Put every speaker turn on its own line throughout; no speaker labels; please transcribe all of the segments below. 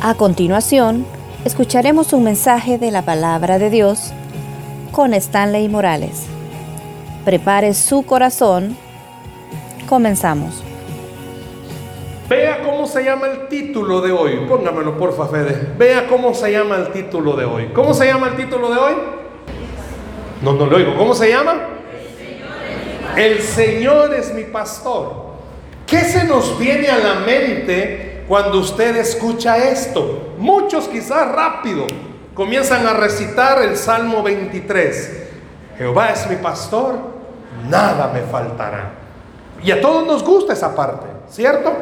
A continuación, escucharemos un mensaje de la palabra de Dios con Stanley Morales. Prepare su corazón. Comenzamos.
Vea cómo se llama el título de hoy. Póngamelo, porfa, Fede. Vea cómo se llama el título de hoy. ¿Cómo se llama el título de hoy? No, no lo oigo. ¿Cómo se llama? El Señor es mi pastor. ¿Qué se nos viene a la mente cuando usted escucha esto. Muchos quizás rápido comienzan a recitar el Salmo 23. Jehová es mi pastor, nada me faltará. Y a todos nos gusta esa parte, ¿cierto?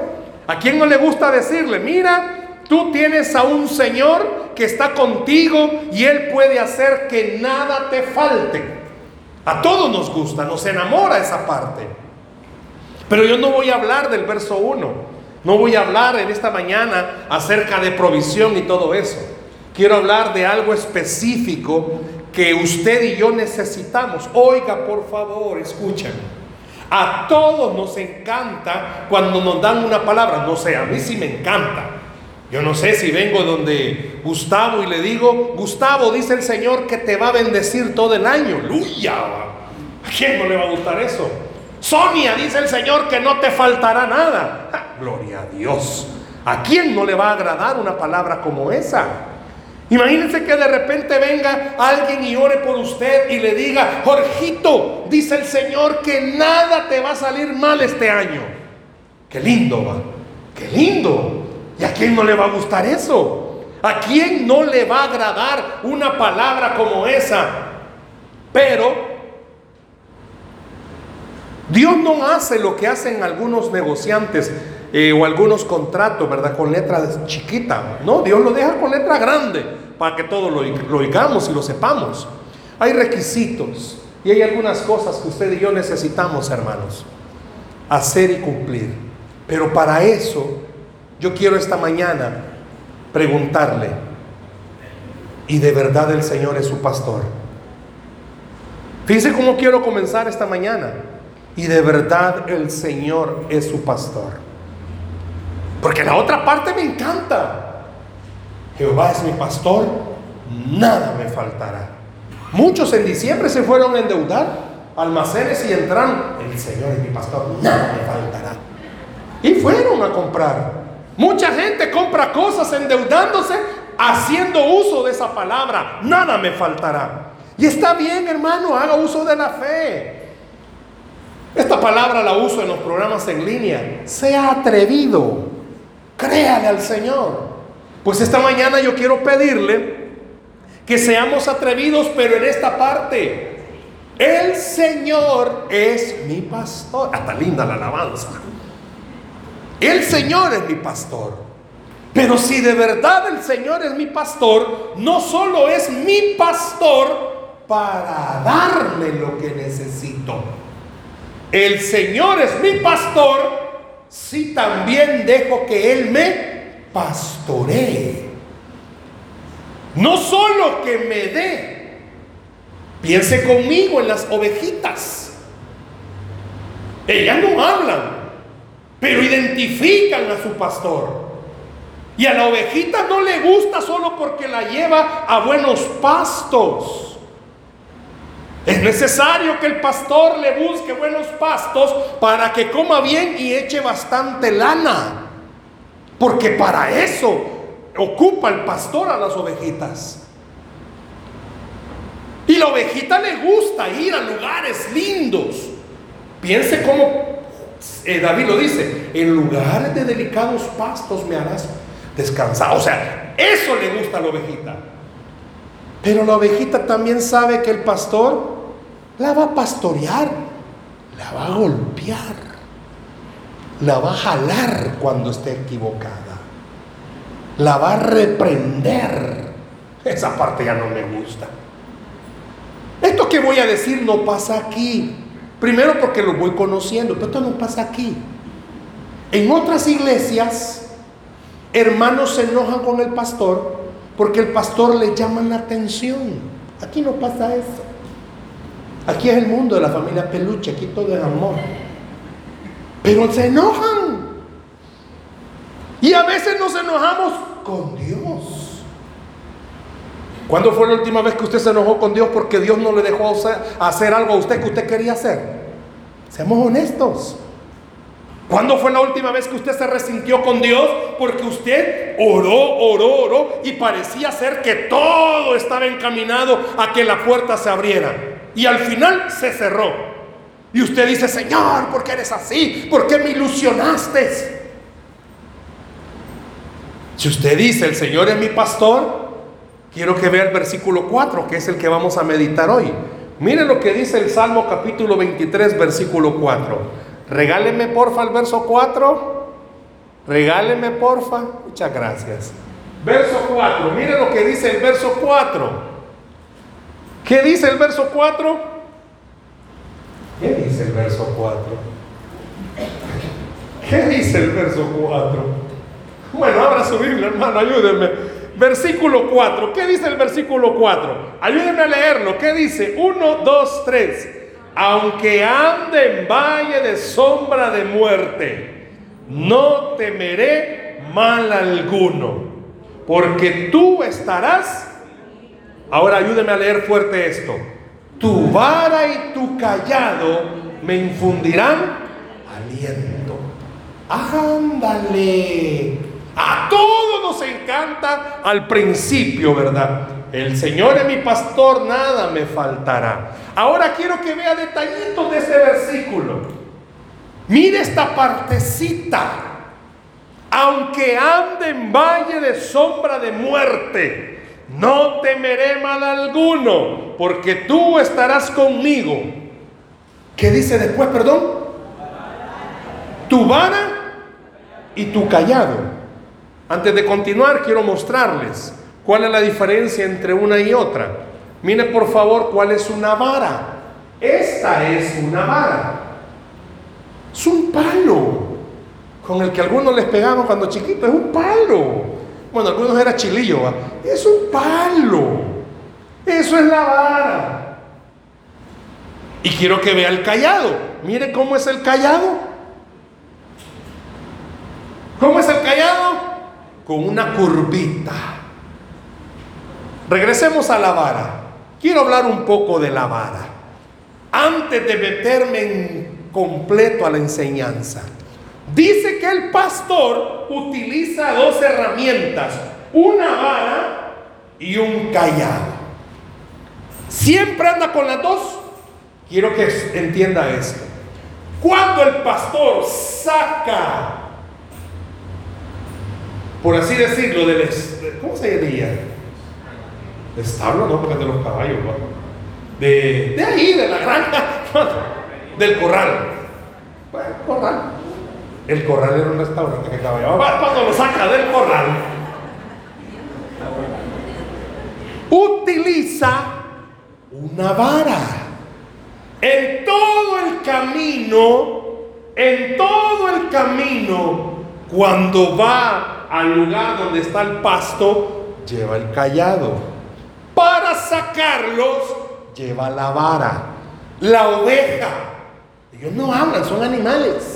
¿A quién no le gusta decirle, mira, tú tienes a un Señor que está contigo y Él puede hacer que nada te falte? A todos nos gusta, nos enamora esa parte. Pero yo no voy a hablar del verso 1. No voy a hablar en esta mañana acerca de provisión y todo eso. Quiero hablar de algo específico que usted y yo necesitamos. Oiga, por favor, escuchen. A todos nos encanta cuando nos dan una palabra. No sé, a mí sí me encanta. Yo no sé si vengo donde Gustavo y le digo, Gustavo, dice el Señor que te va a bendecir todo el año. ¡Luya! ¿A quién no le va a gustar eso? Sonia, dice el Señor que no te faltará nada. gloria a Dios. ¿A quién no le va a agradar una palabra como esa? Imagínense que de repente venga alguien y ore por usted y le diga, Jorgito, dice el Señor que nada te va a salir mal este año. Qué lindo va, qué lindo. ¿Y a quién no le va a gustar eso? ¿A quién no le va a agradar una palabra como esa? Pero Dios no hace lo que hacen algunos negociantes eh, o algunos contratos, ¿verdad? Con letras chiquita. No, Dios lo deja con letra grande para que todos lo, lo oigamos y lo sepamos. Hay requisitos y hay algunas cosas que usted y yo necesitamos, hermanos, hacer y cumplir. Pero para eso, yo quiero esta mañana preguntarle, ¿y de verdad el Señor es su pastor? Fíjense cómo quiero comenzar esta mañana y de verdad el Señor es su pastor. Porque la otra parte me encanta. Jehová es mi pastor, nada me faltará. Muchos en diciembre se fueron a endeudar almacenes y entran, el Señor es mi pastor, nada me faltará. Y fueron a comprar. Mucha gente compra cosas endeudándose, haciendo uso de esa palabra, nada me faltará. Y está bien, hermano, haga uso de la fe. Esta palabra la uso en los programas en línea. Sea atrevido. Créale al Señor. Pues esta mañana yo quiero pedirle que seamos atrevidos, pero en esta parte. El Señor es mi pastor. Hasta linda la alabanza. El Señor es mi pastor. Pero si de verdad el Señor es mi pastor, no solo es mi pastor para darme lo que necesito el Señor es mi pastor, si también dejo que Él me pastoree. No solo que me dé, piense conmigo en las ovejitas. Ellas no hablan, pero identifican a su pastor. Y a la ovejita no le gusta solo porque la lleva a buenos pastos. Es necesario que el pastor le busque buenos pastos para que coma bien y eche bastante lana. Porque para eso ocupa el pastor a las ovejitas. Y la ovejita le gusta ir a lugares lindos. Piense cómo eh, David lo dice, en lugares de delicados pastos me harás descansar. O sea, eso le gusta a la ovejita. Pero la ovejita también sabe que el pastor la va a pastorear, la va a golpear, la va a jalar cuando esté equivocada, la va a reprender. Esa parte ya no me gusta. Esto que voy a decir no pasa aquí. Primero porque lo voy conociendo, pero esto no pasa aquí. En otras iglesias, hermanos se enojan con el pastor porque el pastor le llama la atención. Aquí no pasa eso. Aquí es el mundo de la familia peluche, aquí todo es amor. Pero se enojan. Y a veces nos enojamos con Dios. ¿Cuándo fue la última vez que usted se enojó con Dios porque Dios no le dejó hacer algo a usted que usted quería hacer? Seamos honestos. ¿Cuándo fue la última vez que usted se resintió con Dios? Porque usted oró, oró, oró y parecía ser que todo estaba encaminado a que la puerta se abriera. Y al final se cerró. Y usted dice, Señor, ¿por qué eres así? ¿Por qué me ilusionaste? Si usted dice, el Señor es mi pastor, quiero que vea el versículo 4, que es el que vamos a meditar hoy. Mire lo que dice el Salmo capítulo 23, versículo 4. Regáleme porfa el verso 4. Regáleme porfa. Muchas gracias. Verso 4. Mire lo que dice el verso 4. ¿Qué dice el verso 4? ¿Qué dice el verso 4? ¿Qué dice el verso 4? Bueno, abra su Biblia, hermano, ayúdenme. Versículo 4. ¿Qué dice el versículo 4? Ayúdenme a leerlo. ¿Qué dice? 1, 2, 3 aunque ande en valle de sombra de muerte, no temeré mal alguno, porque tú estarás. Ahora ayúdeme a leer fuerte esto. Tu vara y tu callado me infundirán aliento. Ándale. A todos nos encanta al principio, ¿verdad? El Señor es mi pastor, nada me faltará. Ahora quiero que vea detallitos de ese versículo. Mire esta partecita. Aunque ande en valle de sombra de muerte, no temeré mal alguno, porque tú estarás conmigo. ¿Qué dice después, perdón? Tu vara y tu callado. Antes de continuar, quiero mostrarles ¿Cuál es la diferencia entre una y otra? Mire por favor cuál es una vara. Esta es una vara. Es un palo con el que algunos les pegaban cuando chiquitos. Es un palo. Bueno, algunos era chilillo. Es un palo. Eso es la vara. Y quiero que vea el callado. Mire cómo es el callado. ¿Cómo es el callado? Con una curvita. Regresemos a la vara. Quiero hablar un poco de la vara. Antes de meterme en completo a la enseñanza. Dice que el pastor utiliza dos herramientas, una vara y un callado. Siempre anda con las dos. Quiero que entienda esto. Cuando el pastor saca, por así decirlo, del, ¿cómo se diría? establo, no, porque es de los caballos, De, de ahí, de la granja, del corral. Bueno, corral. El corral era un restaurante que caballo. Cuando lo saca del corral, utiliza una vara. En todo el camino, en todo el camino, cuando va al lugar donde está el pasto, lleva el callado para sacarlos lleva la vara. La oveja. Ellos no hablan, son animales.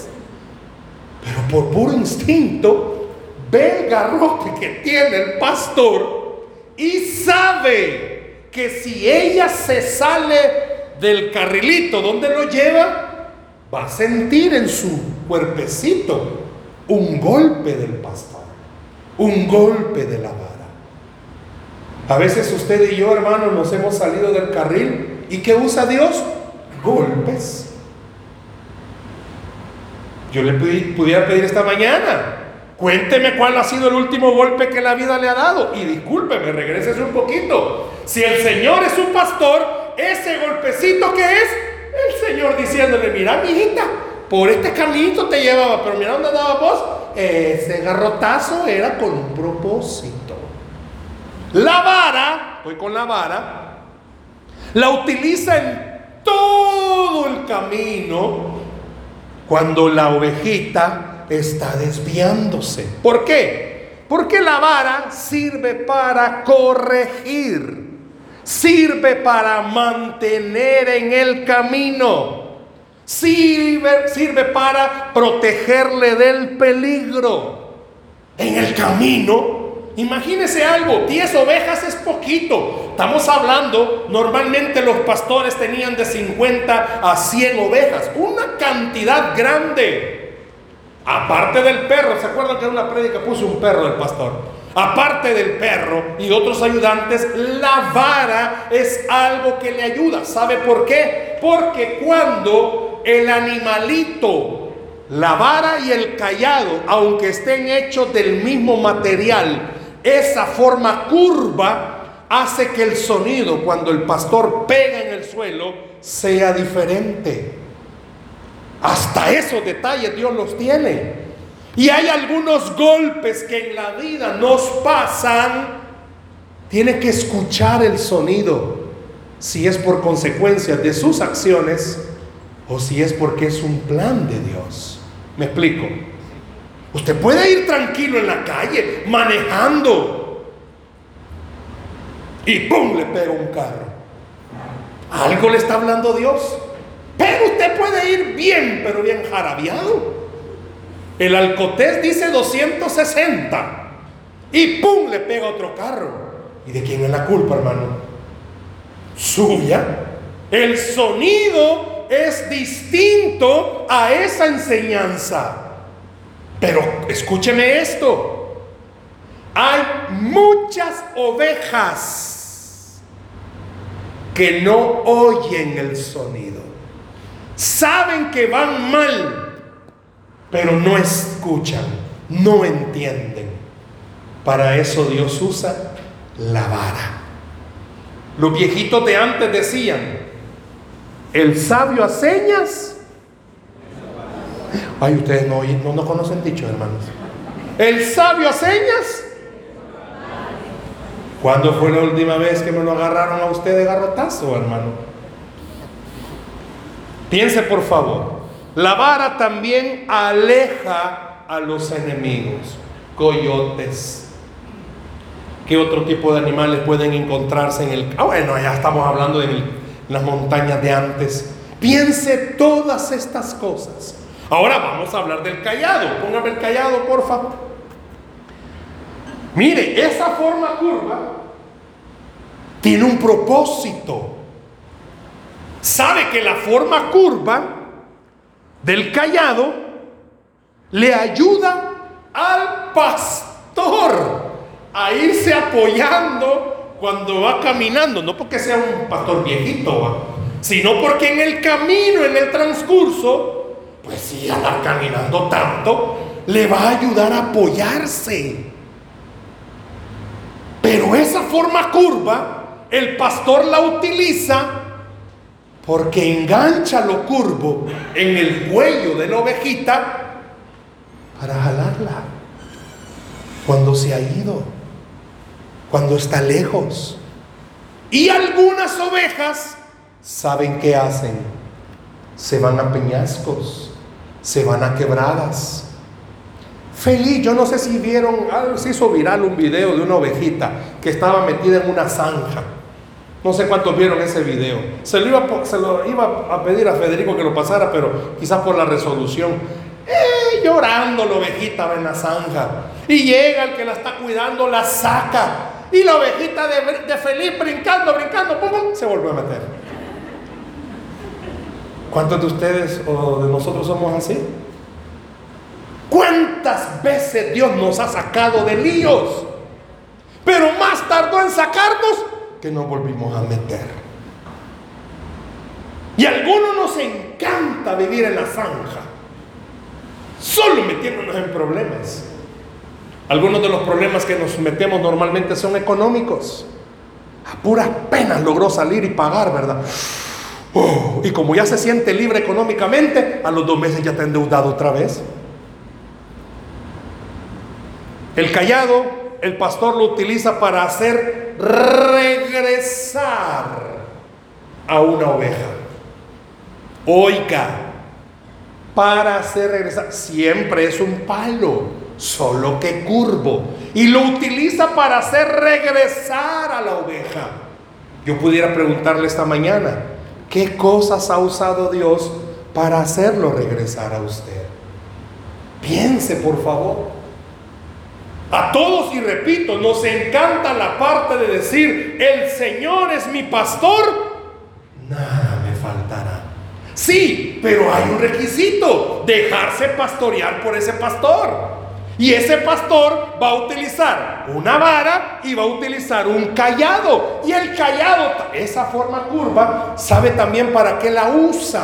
Pero por puro instinto ve el garrote que tiene el pastor y sabe que si ella se sale del carrilito donde lo lleva, va a sentir en su cuerpecito un golpe del pastor, un golpe de la vara. A veces usted y yo, hermanos, nos hemos salido del carril. ¿Y qué usa Dios? Golpes. Yo le pudiera pedir esta mañana, cuénteme cuál ha sido el último golpe que la vida le ha dado. Y discúlpeme, regreses un poquito. Si el Señor es un pastor, ese golpecito que es, el Señor diciéndole, mira, hijita, por este caminito te llevaba, pero mira dónde andaba vos. Ese garrotazo era con un propósito. La vara, estoy con la vara, la utiliza en todo el camino cuando la ovejita está desviándose. ¿Por qué? Porque la vara sirve para corregir, sirve para mantener en el camino, sirve, para protegerle del peligro. En el camino Imagínese algo, 10 ovejas es poquito. Estamos hablando, normalmente los pastores tenían de 50 a 100 ovejas, una cantidad grande. Aparte del perro, ¿se acuerdan que en una prédica puso un perro del pastor? Aparte del perro y otros ayudantes, la vara es algo que le ayuda. ¿Sabe por qué? Porque cuando el animalito, la vara y el callado, aunque estén hechos del mismo material, esa forma curva hace que el sonido cuando el pastor pega en el suelo sea diferente. Hasta esos detalles Dios los tiene. Y hay algunos golpes que en la vida nos pasan. Tiene que escuchar el sonido, si es por consecuencia de sus acciones o si es porque es un plan de Dios. ¿Me explico? Usted puede ir tranquilo en la calle, manejando, y ¡pum! le pega un carro. Algo le está hablando Dios. Pero usted puede ir bien, pero bien jarabiado. El Alcotés dice 260 y ¡pum! le pega otro carro. ¿Y de quién es la culpa, hermano? Suya. El sonido es distinto a esa enseñanza. Pero escúcheme esto. Hay muchas ovejas que no oyen el sonido. Saben que van mal pero no escuchan, no entienden. Para eso Dios usa la vara. Los viejitos de antes decían, el sabio a señas. Ay, ustedes no, no, no conocen dicho, hermanos. El sabio a señas. ¿Cuándo fue la última vez que me lo agarraron a usted de garrotazo, hermano? Piense por favor. La vara también aleja a los enemigos, coyotes. ¿Qué otro tipo de animales pueden encontrarse en el... Ah, bueno, ya estamos hablando de las montañas de antes. Piense todas estas cosas. Ahora vamos a hablar del callado. Póngame el callado, por favor. Mire, esa forma curva tiene un propósito. Sabe que la forma curva del callado le ayuda al pastor a irse apoyando cuando va caminando, no porque sea un pastor viejito, sino porque en el camino, en el transcurso, pues si anda caminando tanto, le va a ayudar a apoyarse. Pero esa forma curva, el pastor la utiliza porque engancha lo curvo en el cuello de la ovejita para jalarla cuando se ha ido, cuando está lejos. Y algunas ovejas saben qué hacen. Se van a peñascos, se van a quebradas. Feliz, yo no sé si vieron, ah, se hizo viral un video de una ovejita que estaba metida en una zanja no sé cuántos vieron ese video. Se lo, iba, a pedir a Federico que lo pasara, pero quizás por la resolución. Eh, llorando la ovejita en la zanja. Y llega el que la está cuidando, la saca. Y la ovejita de, de feliz brincando, brincando, pum, se volvió a meter. ¿Cuántos de ustedes o de nosotros somos así? ¿Cuántas veces Dios nos ha sacado de líos? Pero más tardó en sacarnos que nos volvimos a meter. Y a algunos nos encanta vivir en la zanja, solo metiéndonos en problemas. Algunos de los problemas que nos metemos normalmente son económicos. A puras penas logró salir y pagar, ¿verdad? Oh, y como ya se siente libre económicamente, a los dos meses ya está endeudado otra vez. El callado el pastor lo utiliza para hacer regresar a una oveja. Oiga, para hacer regresar, siempre es un palo, solo que curvo. Y lo utiliza para hacer regresar a la oveja. Yo pudiera preguntarle esta mañana, ¿qué cosas ha usado Dios para hacerlo regresar a usted? Piense, por favor. A todos, y repito, nos encanta la parte de decir, el Señor es mi pastor, nada me faltará. Sí, pero hay un requisito, dejarse pastorear por ese pastor. Y ese pastor va a utilizar una vara y va a utilizar un callado. Y el callado, esa forma curva, sabe también para qué la usa.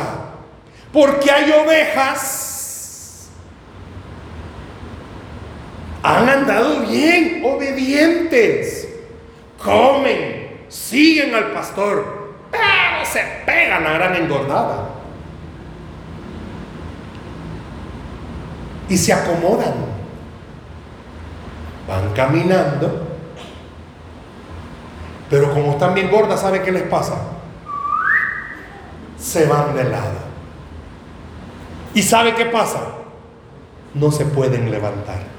Porque hay ovejas. Han andado bien, obedientes. Comen, siguen al pastor, pero se pegan la gran engordada. Y se acomodan van caminando, pero como están bien gordas, ¿sabe qué les pasa? Se van de lado. ¿Y sabe qué pasa? No se pueden levantar.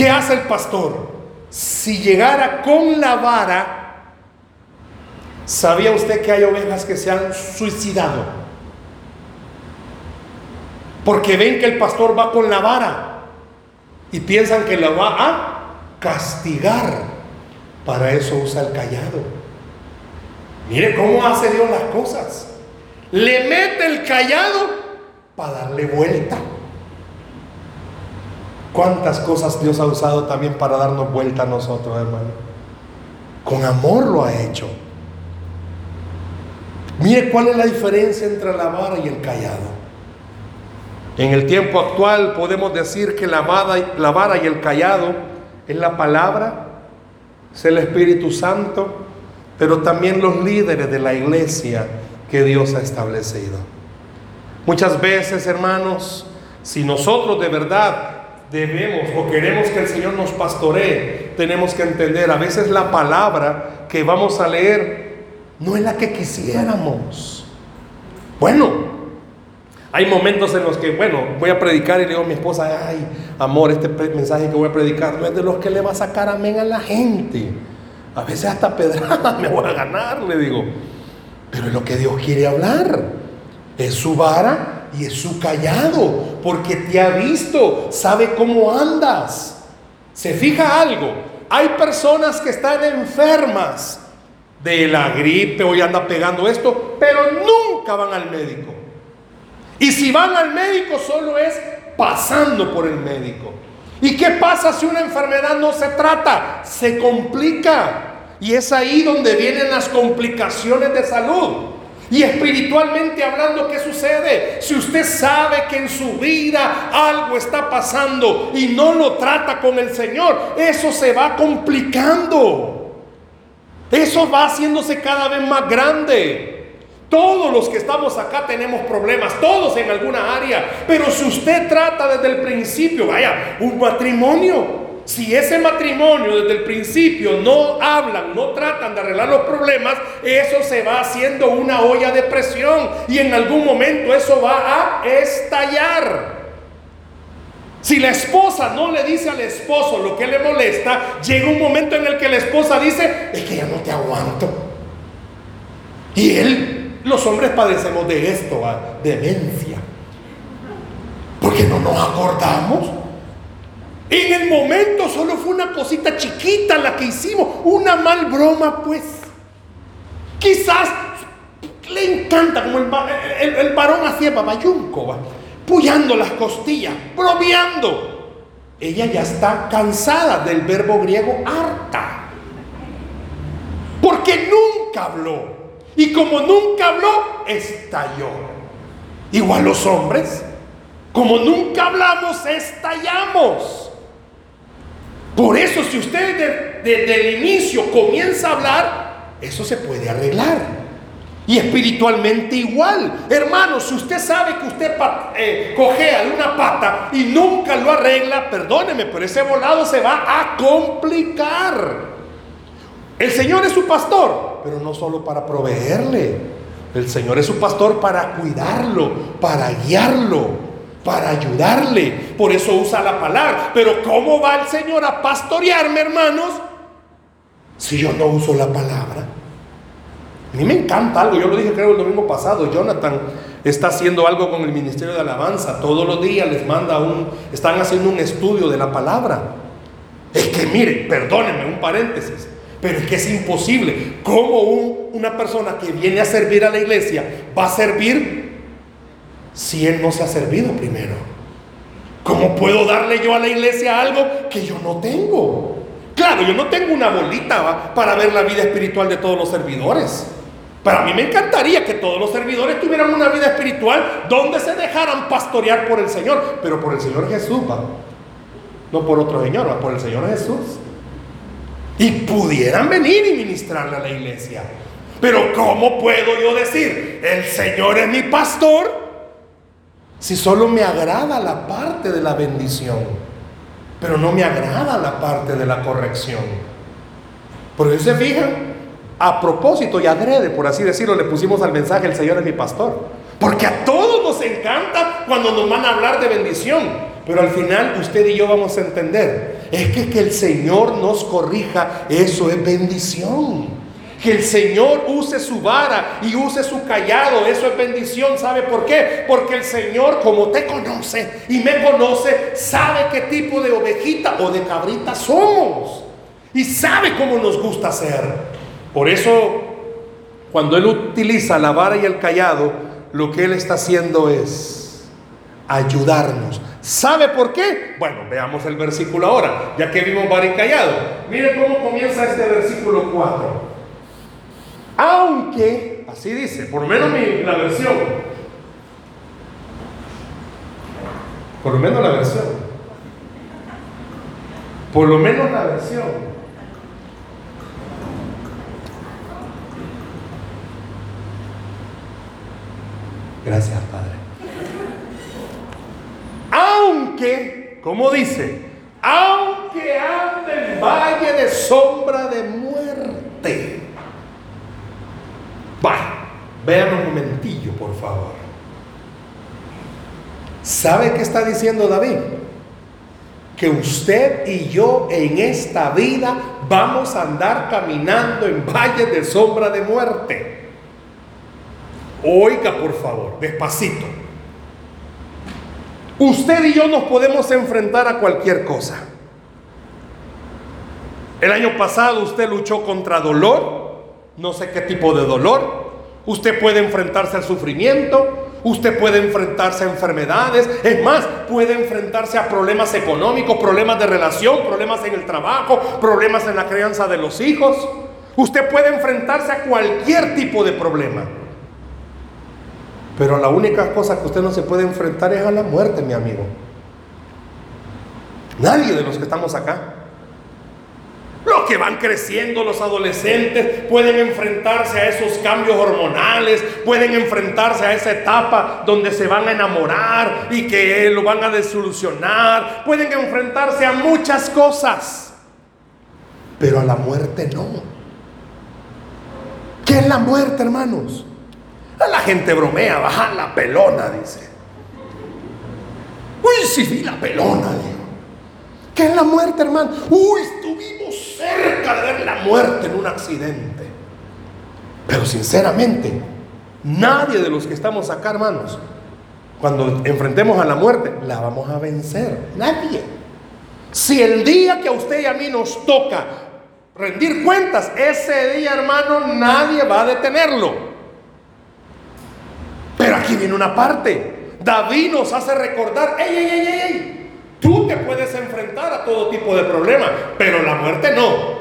¿Qué hace el pastor? Si llegara con la vara, ¿sabía usted que hay ovejas que se han suicidado? Porque ven que el pastor va con la vara y piensan que la va a castigar. Para eso usa el callado. Mire cómo hace Dios las cosas. Le mete el callado para darle vuelta. ¿Cuántas cosas Dios ha usado también para darnos vuelta a nosotros, hermano? Con amor lo ha hecho. Mire cuál es la diferencia entre la vara y el callado. En el tiempo actual podemos decir que la vara, y el callado es la palabra, es el Espíritu Santo, pero también los líderes de la iglesia que Dios ha establecido. Muchas veces, hermanos, si nosotros de verdad debemos o queremos que el Señor nos pastoree, tenemos que entender, a veces la palabra que vamos a leer no es la que quisiéramos. Bueno, hay momentos en los que, bueno, voy a predicar y le digo a mi esposa, ay, amor, este mensaje que voy a predicar no es de los que le va a sacar amén a la gente. A veces hasta pedrada me voy a ganar, le digo. Pero es lo que Dios quiere hablar. Es su vara y es su callado, porque te ha visto, sabe cómo andas. Se fija algo, hay personas que están enfermas de la gripe, hoy anda pegando esto, pero nunca van al médico. Y si van al médico solo es pasando por el médico. ¿Y qué pasa si una enfermedad no se trata? Se complica. Y es ahí donde vienen las complicaciones de salud. Y espiritualmente hablando, ¿qué sucede? Si usted sabe que en su vida algo está pasando y no lo trata con el Señor, eso se va complicando. Eso va haciéndose cada vez más grande. Todos los que estamos acá tenemos problemas, todos en alguna área. Pero si usted trata desde el principio, vaya, un matrimonio, si ese matrimonio desde el principio no hablan, no tratan de arreglar los problemas, eso se va haciendo una olla de presión y en algún momento eso va a estallar. Si la esposa no le dice al esposo lo que le molesta, llega un momento en el que la esposa dice, es que ya no te aguanto. Y él los hombres padecemos de esto, demencia. Porque no nos acordamos. En el momento solo fue una cosita chiquita la que hicimos, una mal broma pues. Quizás le encanta como el, varón hacía babayunco, puyando las costillas, bromeando. Ella ya está cansada del verbo griego harta. Porque nunca habló. Y como nunca habló, estalló. Igual los hombres, como nunca hablamos, estallamos. Por eso si usted desde el inicio comienza a hablar, eso se puede arreglar. Y espiritualmente igual. Hermano, si usted sabe que usted eh, cojea de una pata y nunca lo arregla, perdóneme, pero ese volado se va a complicar. El Señor es su pastor, pero no solo para proveerle. El Señor es su pastor para cuidarlo, para guiarlo, para ayudarle. Por eso usa la palabra. Pero ¿cómo va el Señor a pastorearme, hermanos? Si yo no uso la palabra. A mí me encanta algo, yo lo dije creo el domingo pasado, Jonathan está haciendo algo con el Ministerio de Alabanza. Todos los días les manda un, están haciendo un estudio de la palabra. Es que mire, perdónenme, un paréntesis, pero es que es imposible. ¿Cómo una persona que viene a servir a la iglesia va a servir si él no se ha servido primero? ¿Cómo puedo darle yo a la iglesia algo que yo no tengo? Claro, yo no tengo una bolita para ver la vida espiritual de todos los servidores. Para mí me encantaría que todos los servidores tuvieran una vida espiritual donde se dejaran pastorear por el Señor, pero por el Señor Jesús, va. No por otro Señor, va por el Señor Jesús. Y pudieran venir y ministrarle a la iglesia. Pero ¿cómo puedo yo decir, el Señor es mi pastor? Si solo me agrada la parte de la bendición, pero no me agrada la parte de la corrección. Por eso se fijan, a propósito y adrede, por así decirlo, le pusimos al mensaje el Señor es mi pastor. Porque a todos nos encanta cuando nos van a hablar de bendición. Pero al final usted y yo vamos a entender. Es que que el Señor nos corrija, eso es bendición. Que el Señor use su vara y use su callado, eso es bendición. ¿Sabe por qué? Porque el Señor, como te conoce y me conoce, sabe qué tipo de ovejita o de cabrita somos. Y sabe cómo nos gusta ser. Por eso, cuando Él utiliza la vara y el callado, lo que Él está haciendo es ayudarnos. ¿Sabe por qué? Bueno, veamos el versículo ahora, ya que vimos vara y callado. Mire cómo comienza este versículo 4. Aunque, así dice, por lo menos la versión, por lo menos la versión, por lo menos la versión, Gracias, Padre. Aunque, como dice, aunque ande en valle de sombra de muerte. Va, vean un momentillo, por favor. ¿Sabe qué está diciendo David? Que usted y yo en esta vida vamos a andar caminando en valles de sombra de muerte. Oiga, por favor, despacito. Usted y yo nos podemos enfrentar a cualquier cosa. El año pasado usted luchó contra dolor, no sé qué tipo de dolor. Usted puede enfrentarse al sufrimiento, usted puede enfrentarse a enfermedades, es más, puede enfrentarse a problemas económicos, problemas de relación, problemas en el trabajo, problemas en la crianza de los hijos. Usted puede enfrentarse a cualquier tipo de problema. Pero la única cosa que usted no se puede enfrentar es a la muerte, mi amigo. Nadie de los que estamos acá. Los que van creciendo, los adolescentes, pueden enfrentarse a esos cambios hormonales, pueden enfrentarse a esa etapa donde se van a enamorar y que lo van a desolucionar, pueden enfrentarse a muchas cosas, pero a la muerte no. ¿Qué es la muerte, hermanos? La gente bromea, baja la pelona, dice. Uy, sí vi la pelona, digo. ¿Qué es la muerte, hermano? Uy, estuvimos cerca de ver la muerte en un accidente. Pero sinceramente, nadie de los que estamos acá, hermanos, cuando enfrentemos a la muerte, la vamos a vencer. Nadie. Si el día que a usted y a mí nos toca rendir cuentas, ese día, hermano, nadie va a detenerlo. Pero aquí viene una parte. David nos hace recordar, ey, ey, ey, ey, tú te puedes enfrentar a todo tipo de problemas, pero la muerte no.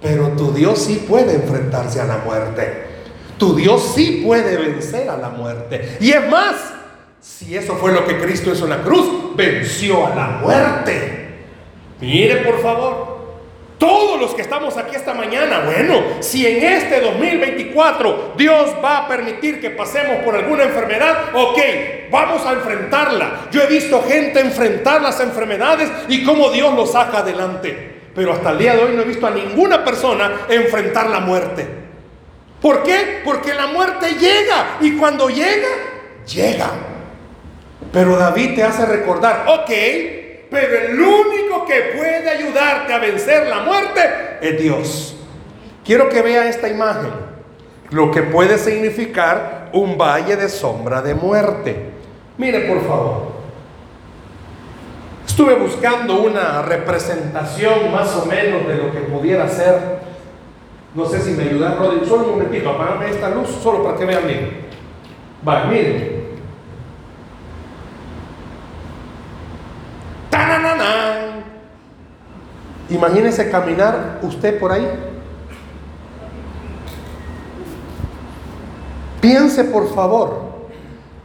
Pero tu Dios sí puede enfrentarse a la muerte. Tu Dios sí puede vencer a la muerte. Y es más, si eso fue lo que Cristo hizo en la cruz, venció a la muerte. Mire por favor, todos los que estamos aquí esta mañana, bueno, si en este 2024 Dios va a permitir que pasemos por alguna enfermedad, ok, vamos a enfrentarla. Yo he visto gente enfrentar las enfermedades y cómo Dios lo saca adelante. Pero hasta el día de hoy no he visto a ninguna persona enfrentar la muerte. ¿Por qué? Porque la muerte llega y cuando llega, llega. Pero David te hace recordar, ok, pero el único que puede ayudarte a vencer la muerte es Dios. Quiero que vea esta imagen. Lo que puede significar un valle de sombra de muerte. Mire, por favor. Estuve buscando una representación más o menos de lo que pudiera ser. No sé si me ayudan, Rodri. Solo un momentito, apagame esta luz, solo para que vean bien. Va, miren. Imagínese caminar usted por ahí. Piense por favor,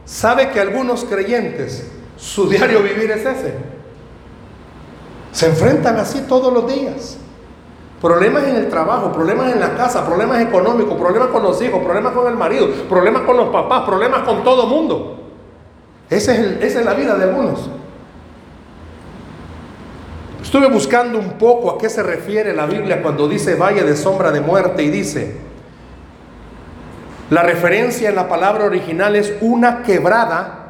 sabe que algunos creyentes, su diario vivir es ese. Se enfrentan así todos los días. Problemas en el trabajo, problemas en la casa, problemas económicos, problemas con los hijos, problemas con el marido, problemas con los papás, problemas con todo el mundo. esa es la vida de algunos. Estuve buscando un poco a qué se refiere la Biblia cuando dice valle de sombra de muerte y dice, la referencia en la palabra original es una quebrada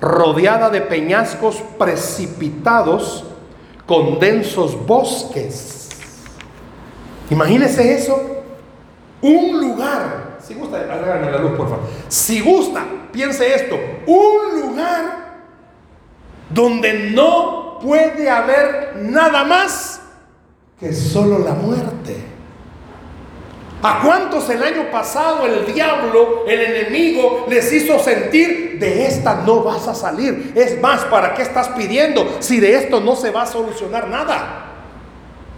rodeada de peñascos precipitados con densos bosques. Imagínese eso. Un lugar, si gusta, háganme la luz por favor. Si gusta, piense esto, un lugar donde no puede haber nada más que solo la muerte. ¿A cuántos el año pasado el diablo, el enemigo, les hizo sentir, de esta no vas a salir? Es más, ¿para qué estás pidiendo si de esto no se va a solucionar nada?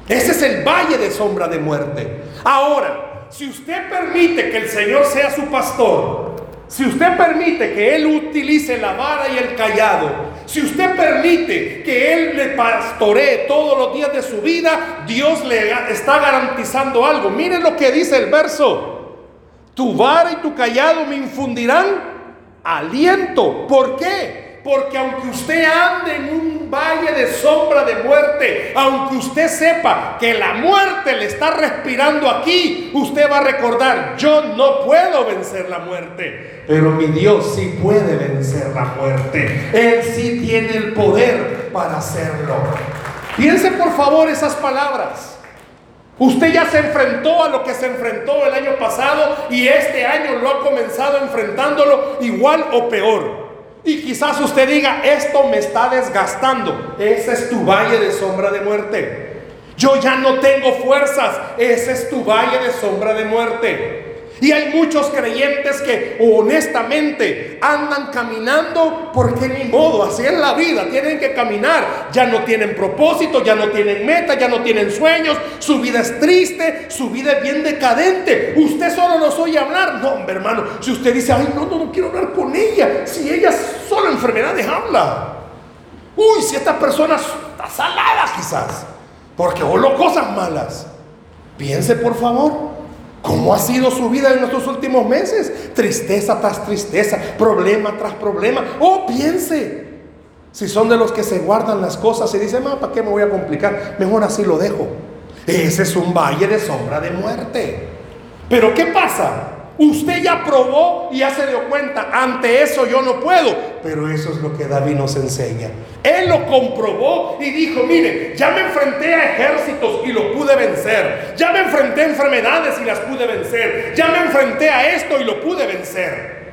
Ese es el valle de sombra de muerte. Ahora, si usted permite que el Señor sea su pastor, si usted permite que Él utilice la vara y el callado, si usted permite que Él le pastoree todos los días de su vida, Dios le está garantizando algo. Miren lo que dice el verso. Tu vara y tu callado me infundirán aliento. ¿Por qué? Porque aunque usted ande en un valle de sombra de muerte, aunque usted sepa que la muerte le está respirando aquí, usted va a recordar, yo no puedo vencer la muerte, pero mi Dios sí puede vencer la muerte. Él sí tiene el poder para hacerlo. Piense por favor esas palabras. Usted ya se enfrentó a lo que se enfrentó el año pasado y este año lo ha comenzado enfrentándolo igual o peor. Y quizás usted diga, esto me está desgastando. Ese es tu valle de sombra de muerte. Yo ya no tengo fuerzas. Ese es tu valle de sombra de muerte. Y hay muchos creyentes que honestamente andan caminando porque ni modo, así es la vida, tienen que caminar. Ya no tienen propósito, ya no tienen meta, ya no tienen sueños, su vida es triste, su vida es bien decadente. Usted solo nos oye hablar. No, hermano, si usted dice, ay, no, no, no quiero hablar con ella, si ella solo enfermedades habla. Uy, si esta persona está salada quizás, porque lo cosas malas. Piense por favor. ¿Cómo ha sido su vida en estos últimos meses? Tristeza tras tristeza, problema tras problema. Oh, piense. Si son de los que se guardan las cosas y dicen, ¿para qué me voy a complicar? Mejor así lo dejo. Ese es un valle de sombra de muerte. Pero ¿qué pasa? Usted ya probó y ya se dio cuenta, ante eso yo no puedo. Pero eso es lo que David nos enseña. Él lo comprobó y dijo, mire, ya me enfrenté a ejércitos y lo pude vencer. Ya me enfrenté a enfermedades y las pude vencer. Ya me enfrenté a esto y lo pude vencer.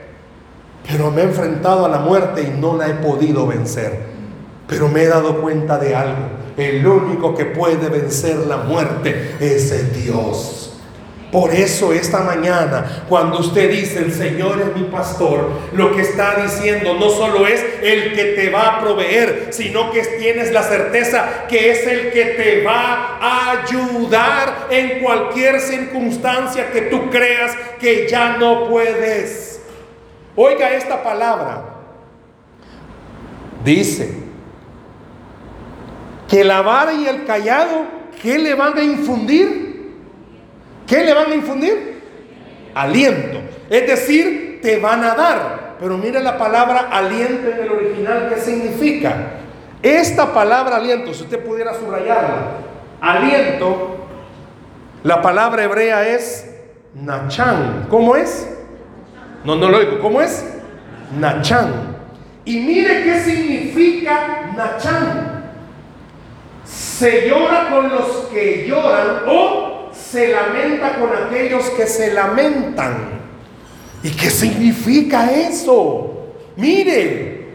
Pero me he enfrentado a la muerte y no la he podido vencer. Pero me he dado cuenta de algo. El único que puede vencer la muerte es el Dios. Por eso esta mañana, cuando usted dice, el Señor es mi pastor, lo que está diciendo no solo es el que te va a proveer, sino que tienes la certeza que es el que te va a ayudar en cualquier circunstancia que tú creas que ya no puedes. Oiga esta palabra. Dice que la vara y el callado, ¿qué le van a infundir? ¿Qué le van a infundir? Aliento. Es decir, te van a dar. Pero mire la palabra aliento en el original, ¿qué significa? Esta palabra aliento, si usted pudiera subrayarla, aliento, la palabra hebrea es nachán. ¿Cómo es? No, no lo digo. ¿Cómo es? Nachán. Y mire qué significa nachán. Se llora con los que lloran o se lamenta con aquellos que se lamentan. ¿Y qué significa eso? Mire,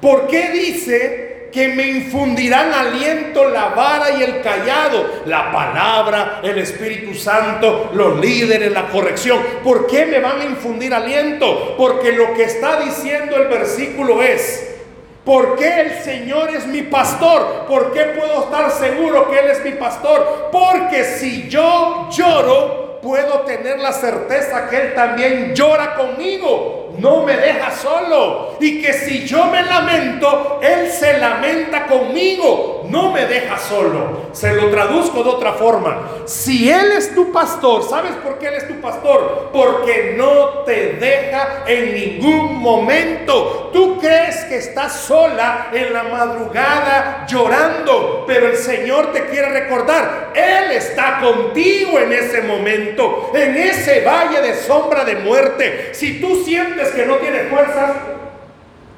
¿por qué dice que me infundirán aliento la vara y el callado? La palabra, el Espíritu Santo, los líderes, la corrección. ¿Por qué me van a infundir aliento? Porque lo que está diciendo el versículo es, ¿Por qué el Señor es mi pastor? ¿Por qué puedo estar seguro que Él es mi pastor? Porque si yo lloro, puedo tener la certeza que Él también llora conmigo. No me deja solo. Y que si yo me lamento, Él se lamenta conmigo. No me deja solo. Se lo traduzco de otra forma. Si Él es tu pastor, ¿sabes por qué Él es tu pastor? Porque no te deja en ningún momento. Tú crees que estás sola en la madrugada llorando, pero el Señor te quiere recordar, Él está contigo en ese momento, en ese valle de sombra de muerte. Si tú sientes que no tienes fuerzas,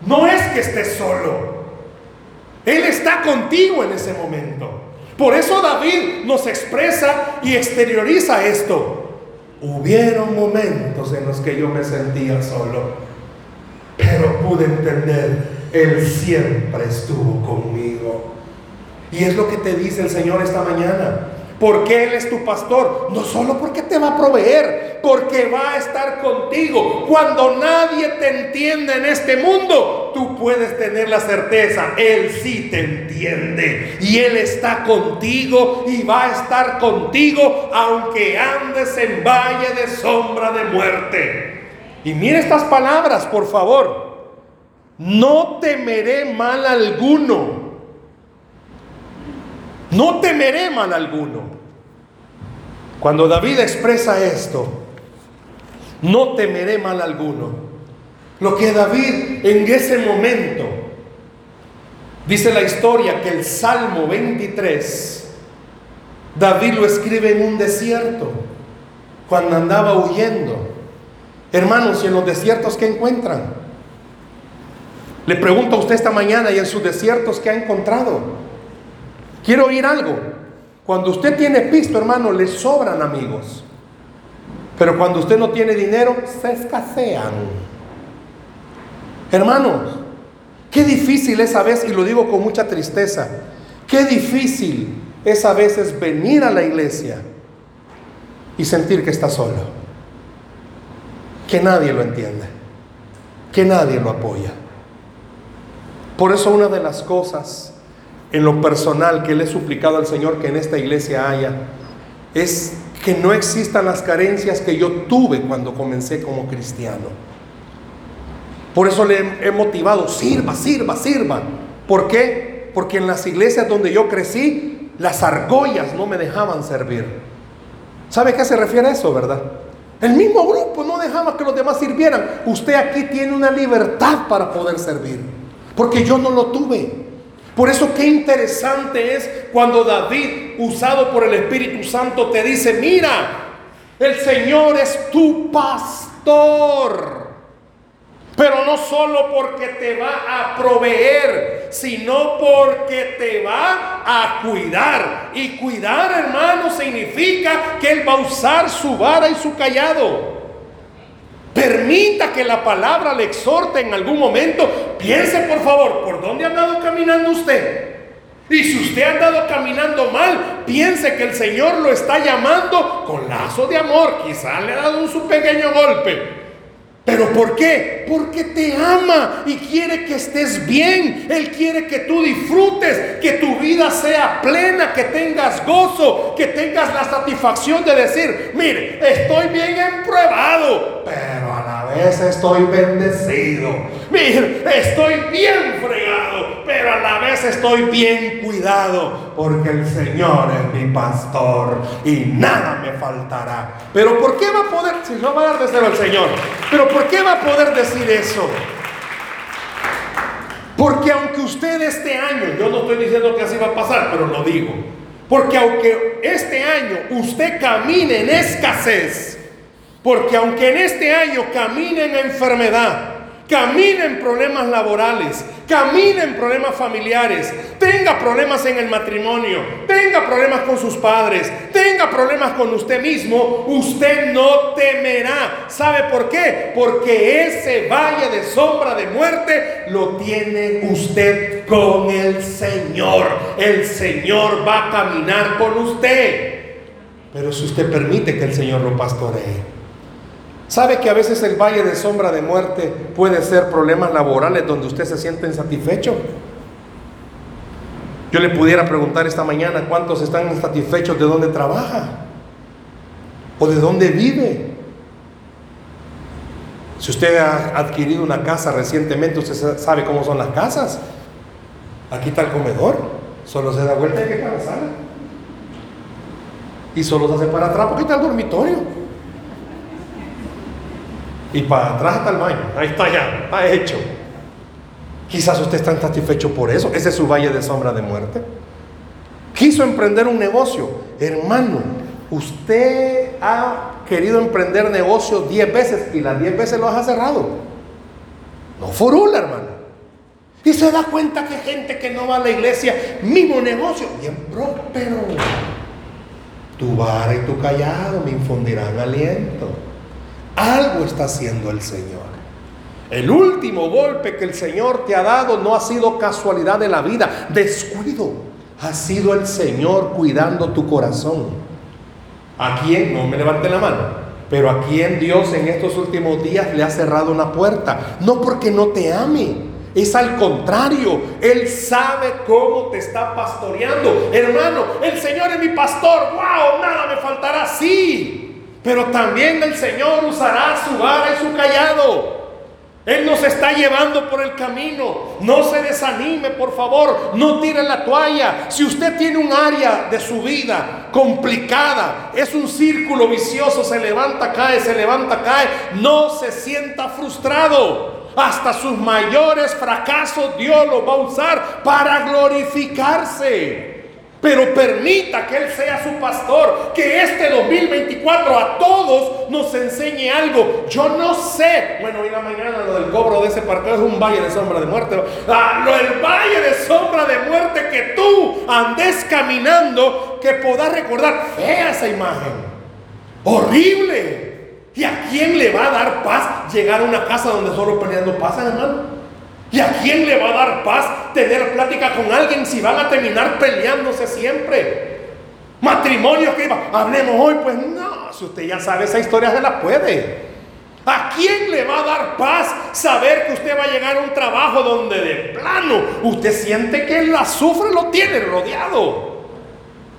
no es que estés solo. Él está contigo en ese momento. Por eso David nos expresa y exterioriza esto. Hubieron momentos en los que yo me sentía solo pero pude entender, Él siempre estuvo conmigo. Y es lo que te dice el Señor esta mañana. Porque Él es tu pastor. No solo porque te va a proveer, porque va a estar contigo. Cuando nadie te entiende en este mundo, tú puedes tener la certeza, Él sí te entiende. Y Él está contigo y va a estar contigo aunque andes en valle de sombra de muerte. Y mire estas palabras, por favor. No temeré mal alguno. No temeré mal alguno. Cuando David expresa esto, no temeré mal alguno. Lo que David en ese momento, dice la historia que el Salmo 23, David lo escribe en un desierto, cuando andaba huyendo. Hermanos, ¿y en los desiertos qué encuentran? Le pregunto a usted esta mañana, ¿y en sus desiertos qué ha encontrado? Quiero oír algo. Cuando usted tiene pisto, hermano, le sobran amigos. Pero cuando usted no tiene dinero, se escasean. Hermanos, qué difícil es a veces, y lo digo con mucha tristeza, qué difícil es a veces venir a la iglesia y sentir que está solo que nadie lo entiende, que nadie lo apoya. Por eso una de las cosas en lo personal que le he suplicado al Señor que en esta iglesia haya es que no existan las carencias que yo tuve cuando comencé como cristiano. Por eso le he motivado, sirva, sirva, sirva. ¿Por qué? Porque en las iglesias donde yo crecí, las argollas no me dejaban servir. ¿Sabe a qué se refiere eso, verdad? El mismo grupo no dejaba que los demás sirvieran. Usted aquí tiene una libertad para poder servir. Porque yo no lo tuve. Por eso qué interesante es cuando David, usado por el Espíritu Santo, te dice, mira, el Señor es tu pastor. Pero no solo porque te va a proveer, sino porque te va a cuidar. Y cuidar, hermano, significa que Él va a usar su vara y su callado. Permita que la palabra le exhorte en algún momento. Piense, por favor, por dónde ha andado caminando usted. Y si usted ha andado caminando mal, piense que el Señor lo está llamando con lazo de amor. Quizá le ha dado un su pequeño golpe. ¿Pero por qué? Porque te ama y quiere que estés bien. Él quiere que tú disfrutes, que tu vida sea plena, que tengas gozo, que tengas la satisfacción de decir, mire, estoy bien empruebado, pero a la vez estoy bendecido. Estoy bien fregado, pero a la vez estoy bien cuidado, porque el Señor es mi pastor y nada me faltará. Pero ¿por qué va a poder, si no va a dar de cero al Señor? Pero ¿por qué va a poder decir eso? Porque aunque usted este año, yo no estoy diciendo que así va a pasar, pero lo digo. Porque aunque este año usted camine en escasez, porque aunque en este año camine en enfermedad, camina en problemas laborales, camina en problemas familiares, tenga problemas en el matrimonio, tenga problemas con sus padres, tenga problemas con usted mismo, usted no temerá. ¿Sabe por qué? Porque ese valle de sombra de muerte lo tiene usted con el Señor. El Señor va a caminar con usted. Pero si usted permite que el Señor lo pastoree. ¿Sabe que a veces el valle de sombra de muerte puede ser problemas laborales donde usted se siente insatisfecho? Yo le pudiera preguntar esta mañana cuántos están insatisfechos de dónde trabaja o de dónde vive. Si usted ha adquirido una casa recientemente, usted sabe cómo son las casas. Aquí está el comedor, solo se da vuelta y que la sala. Y solo se hace para atrás porque está el dormitorio. Y para atrás hasta el baño. Ahí está ya, está hecho. Quizás usted está insatisfecho por eso. Ese es su valle de sombra de muerte. Quiso emprender un negocio. Hermano, usted ha querido emprender negocio 10 veces y las 10 veces lo ha cerrado. No furula, hermano. Y se da cuenta que gente que no va a la iglesia, mismo negocio, bien próspero. Tu vara y tu callado me infundirán aliento. Algo está haciendo el Señor. El último golpe que el Señor te ha dado no ha sido casualidad de la vida, descuido. Ha sido el Señor cuidando tu corazón. ¿A quién? No me levante la mano. Pero a quién Dios en estos últimos días le ha cerrado una puerta. No porque no te ame. Es al contrario, Él sabe cómo te está pastoreando. Hermano, el Señor es mi pastor. ¡Wow! Nada me faltará. Sí, pero también el Señor usará su vara y su callado. Él nos está llevando por el camino. No se desanime, por favor. No tire la toalla. Si usted tiene un área de su vida complicada, es un círculo vicioso, se levanta, cae, se levanta, cae, no se sienta frustrado. Hasta sus mayores fracasos Dios los va a usar para glorificarse pero permita que Él sea su pastor, que este 2024 a todos nos enseñe algo. Yo no sé, bueno, hoy la mañana lo del cobro de ese partido es un valle de sombra de muerte. Ah, lo del valle de sombra de muerte que tú andes caminando, que puedas recordar, fea esa imagen, horrible. ¿Y a quién le va a dar paz llegar a una casa donde solo peleando pasa, hermano? ¿Y a quién le va a dar paz tener plática con alguien si van a terminar peleándose siempre? Matrimonio que hablemos hoy, pues no, si usted ya sabe esa historia se la puede. ¿A quién le va a dar paz saber que usted va a llegar a un trabajo donde de plano usted siente que la azufre lo tiene rodeado?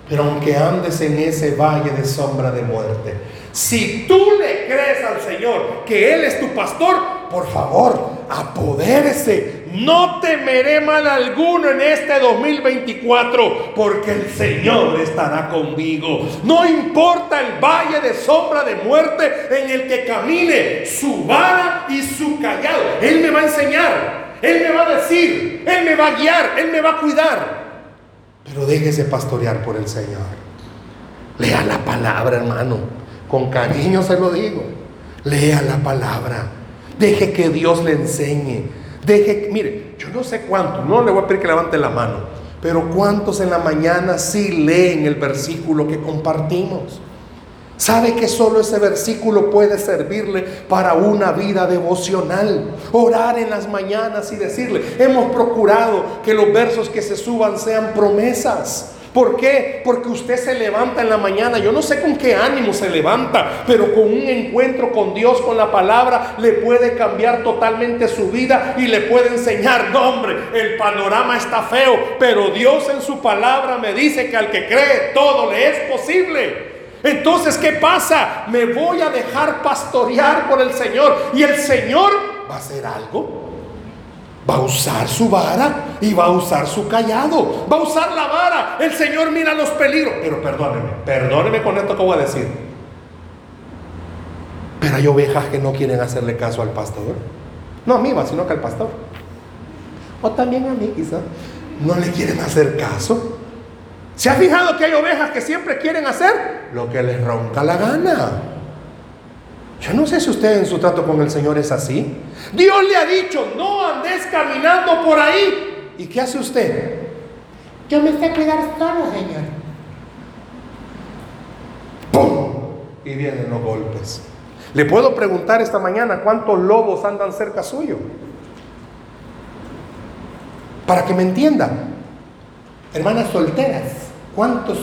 Pero aunque andes en ese valle de sombra de muerte, si tú le crees al Señor que Él es tu pastor, por favor, apodérese. No temeré mal alguno en este 2024, porque el Señor estará conmigo. No importa el valle de sombra de muerte en el que camine, su vara y su callado. Él me va a enseñar, Él me va a decir, Él me va a guiar, Él me va a cuidar. Pero déjese pastorear por el Señor. Lea la palabra, hermano. Con cariño se lo digo. Lea la palabra. Deje que Dios le enseñe. Deje, mire, yo no sé cuánto, no le voy a pedir que levante la mano, pero cuántos en la mañana sí leen el versículo que compartimos. ¿Sabe que solo ese versículo puede servirle para una vida devocional? Orar en las mañanas y decirle, hemos procurado que los versos que se suban sean promesas. ¿Por qué? Porque usted se levanta en la mañana. Yo no sé con qué ánimo se levanta, pero con un encuentro con Dios, con la palabra, le puede cambiar totalmente su vida y le puede enseñar, no hombre, el panorama está feo, pero Dios en su palabra me dice que al que cree todo le es posible. Entonces, ¿qué pasa? Me voy a dejar pastorear por el Señor y el Señor va a hacer algo. Va a usar su vara y va a usar su callado. Va a usar la vara. El Señor mira los peligros. Pero perdóneme, perdóneme con esto que voy a decir. Pero hay ovejas que no quieren hacerle caso al pastor. No a mí, sino que al pastor. O también a mí quizás. No le quieren hacer caso. ¿Se ha fijado que hay ovejas que siempre quieren hacer lo que les ronca la gana? Yo no sé si usted en su trato con el Señor es así. Dios le ha dicho, no andes caminando por ahí. ¿Y qué hace usted?
Yo me sé cuidar solo, Señor.
¡Pum! Y vienen los golpes. Le puedo preguntar esta mañana cuántos lobos andan cerca suyo. Para que me entiendan. Hermanas solteras, ¿cuántos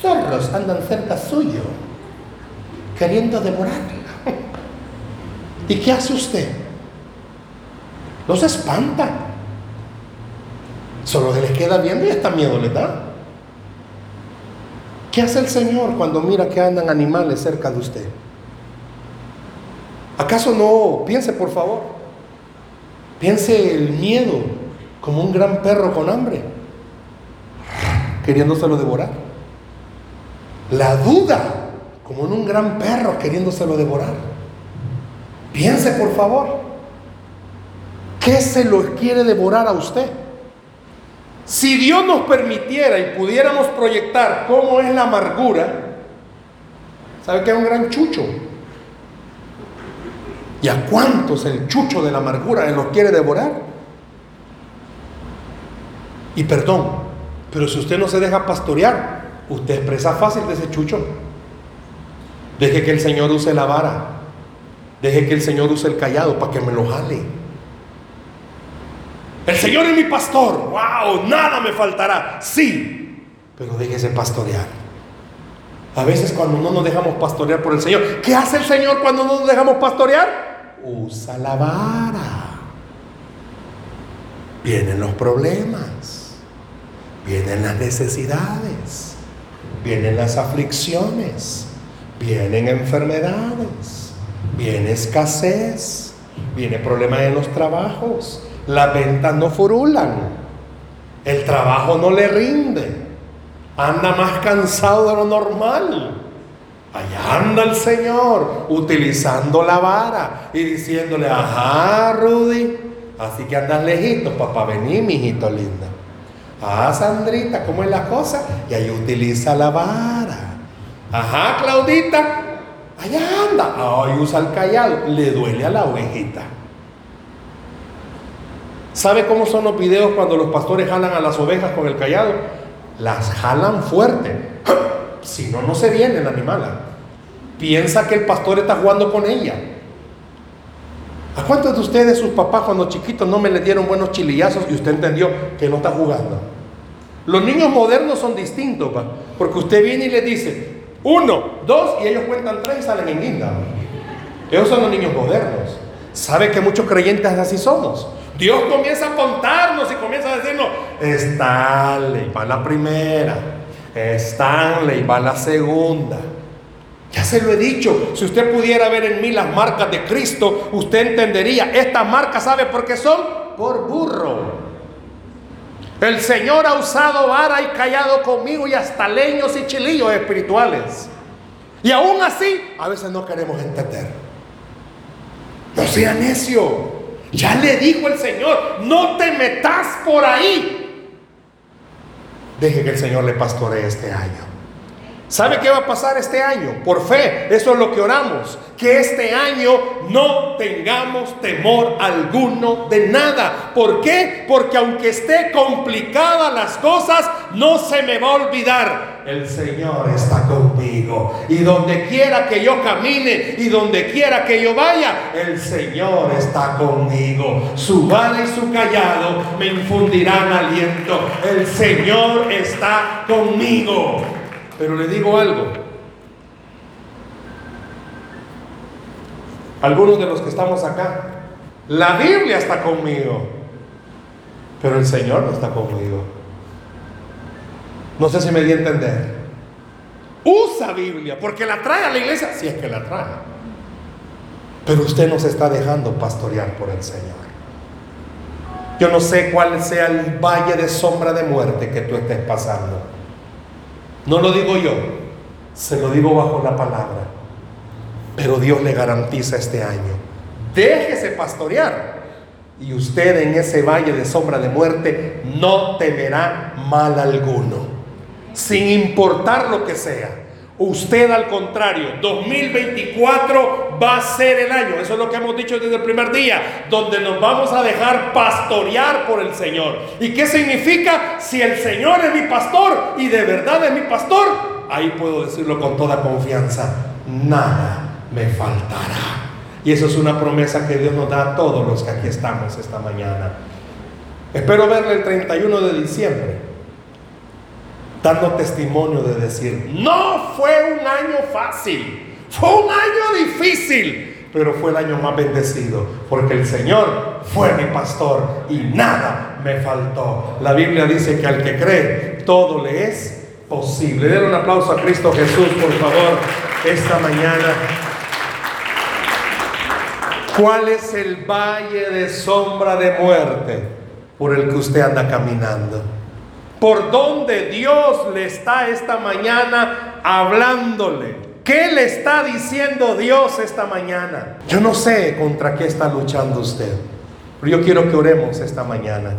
zorros andan cerca suyo? Queriendo devorarla. ¿Y qué hace usted? Los espanta. Solo se les queda viendo y hasta miedo les da. ¿Qué hace el Señor cuando mira que andan animales cerca de usted? ¿Acaso no piense, por favor? Piense el miedo como un gran perro con hambre, queriéndoselo devorar. La duda como en un gran perro queriéndoselo devorar. Piense, por favor, ¿qué se lo quiere devorar a usted? Si Dios nos permitiera y pudiéramos proyectar cómo es la amargura, ¿sabe que es un gran chucho? ¿Y a cuántos el chucho de la amargura los quiere devorar? Y perdón, pero si usted no se deja pastorear, usted es presa fácil de ese chucho. Deje que el Señor use la vara. Deje que el Señor use el callado para que me lo jale. El Señor es mi pastor. ¡Wow! Nada me faltará. Sí, pero déjese pastorear. A veces cuando no nos dejamos pastorear por el Señor, ¿qué hace el Señor cuando no nos dejamos pastorear? Usa la vara. Vienen los problemas, vienen las necesidades, vienen las aflicciones, vienen enfermedades, viene escasez, viene problemas en los trabajos, las ventas no furulan, el trabajo no le rinde, anda más cansado de lo normal. Allá anda el Señor utilizando la vara y diciéndole, ajá, Rudy, así que andas lejitos, papá, vení, mijito linda. Ah, Sandrita, ¿cómo es la cosa? Y ahí utiliza la vara. Ajá, Claudita, allá anda. Ay, usa el callado, le duele a la ovejita. ¿Sabe cómo son los videos cuando los pastores jalan a las ovejas con el callado? Las jalan fuerte. Si no, no se viene el animal. Piensa que el pastor está jugando con ella. ¿A cuántos de ustedes, sus papás, cuando chiquitos, no me le dieron buenos chilillazos y usted entendió que no está jugando? Los niños modernos son distintos, porque usted viene y le dice uno, dos, y ellos cuentan tres y salen en guinda. Esos son los niños modernos. ¿Sabe que muchos creyentes así somos? Dios comienza a contarnos y comienza a decirnos, Stanley va la primera, Stanley va la segunda. Ya se lo he dicho, si usted pudiera ver en mí las marcas de Cristo, usted entendería, estas marcas, ¿sabe por qué son? Por burro. El Señor ha usado vara y callado conmigo y hasta leños y chilillos espirituales. Y aún así, a veces no queremos entender. No sea necio. Ya le dijo el Señor, no te metas por ahí. Deje que el Señor le pastoree este año. ¿Sabe qué va a pasar este año? Por fe, eso es lo que oramos. Que este año no tengamos temor alguno de nada. ¿Por qué? Porque aunque esté complicada las cosas, no se me va a olvidar. El Señor está conmigo. Y donde quiera que yo camine y donde quiera que yo vaya, el Señor está conmigo. Su vara y su callado me infundirán aliento. El Señor está conmigo. Pero le digo algo. Algunos de los que estamos acá, la Biblia está conmigo, pero el Señor no está conmigo. No sé si me di a entender. Usa Biblia, porque la trae a la iglesia, si es que la trae. Pero usted no se está dejando pastorear por el Señor. Yo no sé cuál sea el valle de sombra de muerte que tú estés pasando. No lo digo yo, se lo digo bajo la palabra. Pero Dios le garantiza este año. Déjese pastorear. Y usted en ese valle de sombra de muerte no temerá mal alguno. Sin importar lo que sea. Usted al contrario, 2024 va a ser el año, eso es lo que hemos dicho desde el primer día, donde nos vamos a dejar pastorear por el Señor. ¿Y qué significa? Si el Señor es mi pastor y de verdad es mi pastor, ahí puedo decirlo con toda confianza, nada me faltará. Y eso es una promesa que Dios nos da a todos los que aquí estamos esta mañana. Espero verle el 31 de diciembre dando testimonio de decir, no fue un año fácil, fue un año difícil, pero fue el año más bendecido, porque el Señor fue mi pastor y nada me faltó. La Biblia dice que al que cree, todo le es posible. Den un aplauso a Cristo Jesús, por favor, esta mañana. ¿Cuál es el valle de sombra de muerte por el que usted anda caminando? por dónde Dios le está esta mañana hablándole. ¿Qué le está diciendo Dios esta mañana? Yo no sé contra qué está luchando usted, pero yo quiero que oremos esta mañana.